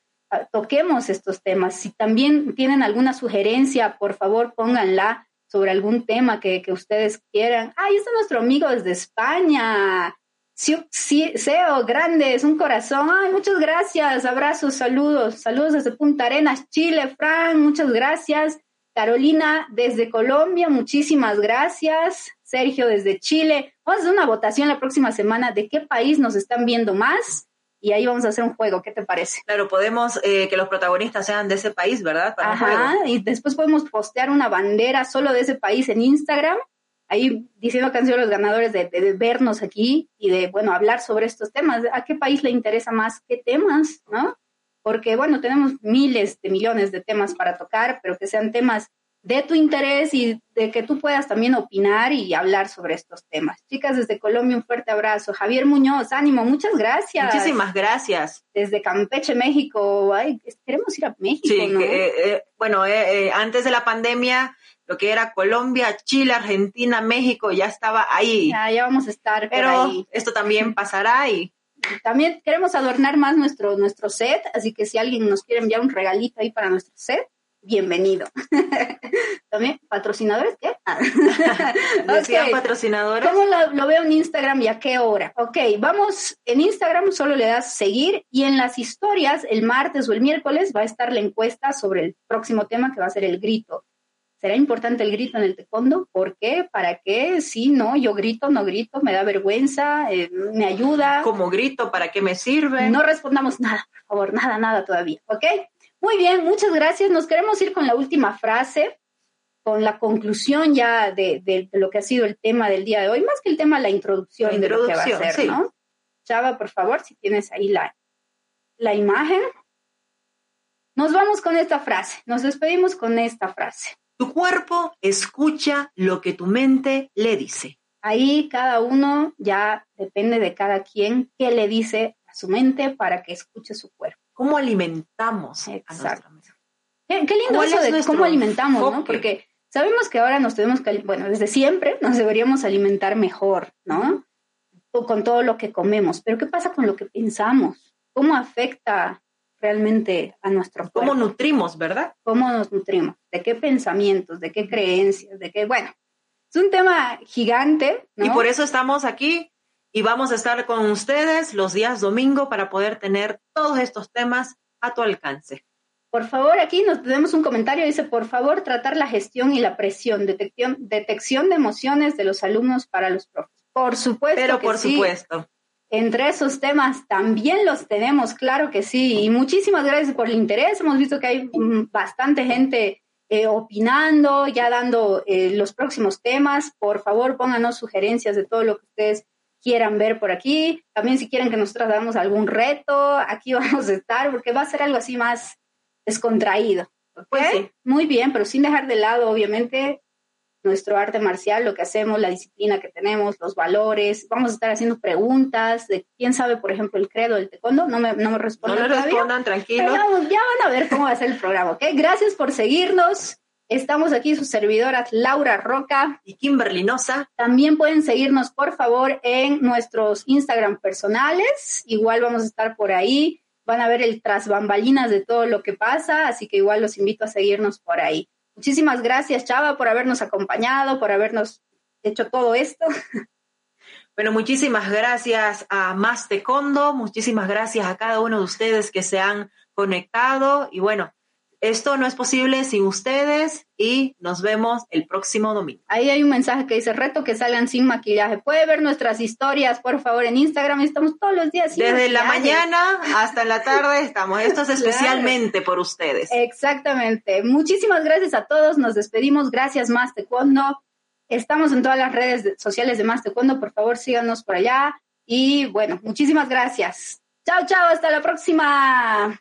toquemos estos temas. Si también tienen alguna sugerencia, por favor pónganla sobre algún tema que, ustedes quieran. Ahí está nuestro amigo desde España. Sí, SEO, grandes, un corazón. Ay, muchas gracias. Abrazos, saludos. Saludos desde Punta Arenas, Chile. Fran, muchas gracias. Carolina desde Colombia, muchísimas gracias. Sergio desde Chile. Vamos a hacer una votación la próxima semana de qué país nos están viendo más y ahí vamos a hacer un juego. ¿Qué te parece? Claro, podemos eh, que los protagonistas sean de ese país, ¿verdad? Ajá, y después podemos postear una bandera solo de ese país en Instagram, ahí diciendo que han sido los ganadores de, vernos aquí y de, bueno, hablar sobre estos temas. ¿A qué país le interesa más qué temas, no? Porque, bueno, tenemos miles de millones de temas para tocar, pero que sean temas de tu interés y de que tú puedas también opinar y hablar sobre estos temas. Chicas, desde Colombia, un fuerte abrazo. Javier Muñoz, ánimo, muchas gracias. Muchísimas gracias. Desde Campeche, México. Ay, queremos ir a México. Sí, eh, eh, bueno, eh, antes de la pandemia, lo que era Colombia, Chile, Argentina, México, ya estaba ahí. Ya, ya vamos a estar. Pero esto también pasará y también queremos adornar más nuestro, nuestro set, así que si alguien nos quiere enviar un regalito ahí para nuestro set, bienvenido. También, ¿patrocinadores qué? Ah. patrocinadores? ¿Cómo lo, veo en Instagram y a qué hora? Ok, vamos, en Instagram solo le das seguir y en las historias, el martes o el miércoles va a estar la encuesta sobre el próximo tema que va a ser el grito. ¿Será importante el grito en el taekwondo? ¿Por qué? ¿Para qué? Sí, no, yo grito, no grito, me da vergüenza, eh, me ayuda. ¿Cómo grito? ¿Para qué me sirve? No respondamos nada, por favor, nada, nada todavía, ¿ok? Muy bien, muchas gracias. Nos queremos ir con la última frase, con la conclusión ya de, lo que ha sido el tema del día de hoy, más que el tema, la introducción, de lo que va a ser, ¿no? Chava, por favor, si tienes ahí la, la imagen. Nos vamos con esta frase, nos despedimos con esta frase. Tu cuerpo escucha lo que tu mente le dice. Ahí cada uno ya depende de cada quien qué le dice a su mente para que escuche su cuerpo cómo alimentamos Exacto. Qué, lindo eso de cómo alimentamos, ¿no? Porque sabemos que ahora nos tenemos que, bueno, desde siempre nos deberíamos alimentar mejor, ¿no? con todo lo que comemos, pero ¿qué pasa con lo que pensamos? ¿Cómo afecta realmente a nuestro cuerpo? ¿Cómo nutrimos, verdad? ¿Cómo nos nutrimos? ¿De qué pensamientos? ¿De qué creencias? ¿De qué? Bueno, es un tema gigante. Y por eso estamos aquí y vamos a estar con ustedes los días domingo para poder tener todos estos temas a tu alcance. Por favor, aquí nos tenemos un comentario, dice, por favor, tratar la gestión y la presión, detección, detección de emociones de los alumnos para los profes. Por supuesto. Pero por supuesto. Entre esos temas también los tenemos, claro que sí. Y muchísimas gracias por el interés. Hemos visto que hay mm, bastante gente eh, opinando, ya dando eh, los próximos temas. Por favor, pónganos sugerencias de todo lo que ustedes quieran ver por aquí. También si quieren que nosotros hagamos algún reto, aquí vamos a estar, porque va a ser algo así más descontraído. Pues Muy bien, pero sin dejar de lado, obviamente, nuestro arte marcial, lo que hacemos, la disciplina que tenemos, los valores. Vamos a estar haciendo preguntas de quién sabe, por ejemplo, el credo del taekwondo. No me, no me respondan. No respondan, tranquilos. ya van a ver cómo va a ser el programa, ¿ok? Gracias por seguirnos. Estamos aquí sus servidoras Laura Roca y Kimberly Nosa. También pueden seguirnos, por favor, en nuestros Instagram personales. Igual vamos a estar por ahí. Van a ver el tras bambalinas de todo lo que pasa, así que igual los invito a seguirnos por ahí. Muchísimas gracias, Chava, por habernos acompañado, por habernos hecho todo esto. Bueno, muchísimas gracias a Más Condo, muchísimas gracias a cada uno de ustedes que se han conectado y bueno, Esto no es posible sin ustedes y nos vemos el próximo domingo. Ahí hay un mensaje que dice reto que salgan sin maquillaje. Puede ver nuestras historias, por favor, en Instagram. Estamos todos los días sin Desde la mañana hasta la tarde estamos. Esto es especialmente por ustedes. Exactamente. Muchísimas gracias a todos. Nos despedimos. Gracias, Más Taekwondo. Estamos en todas las redes sociales de Más Taekwondo. Por favor, síganos por allá. Y bueno, muchísimas gracias. Chao, chao. Hasta la próxima.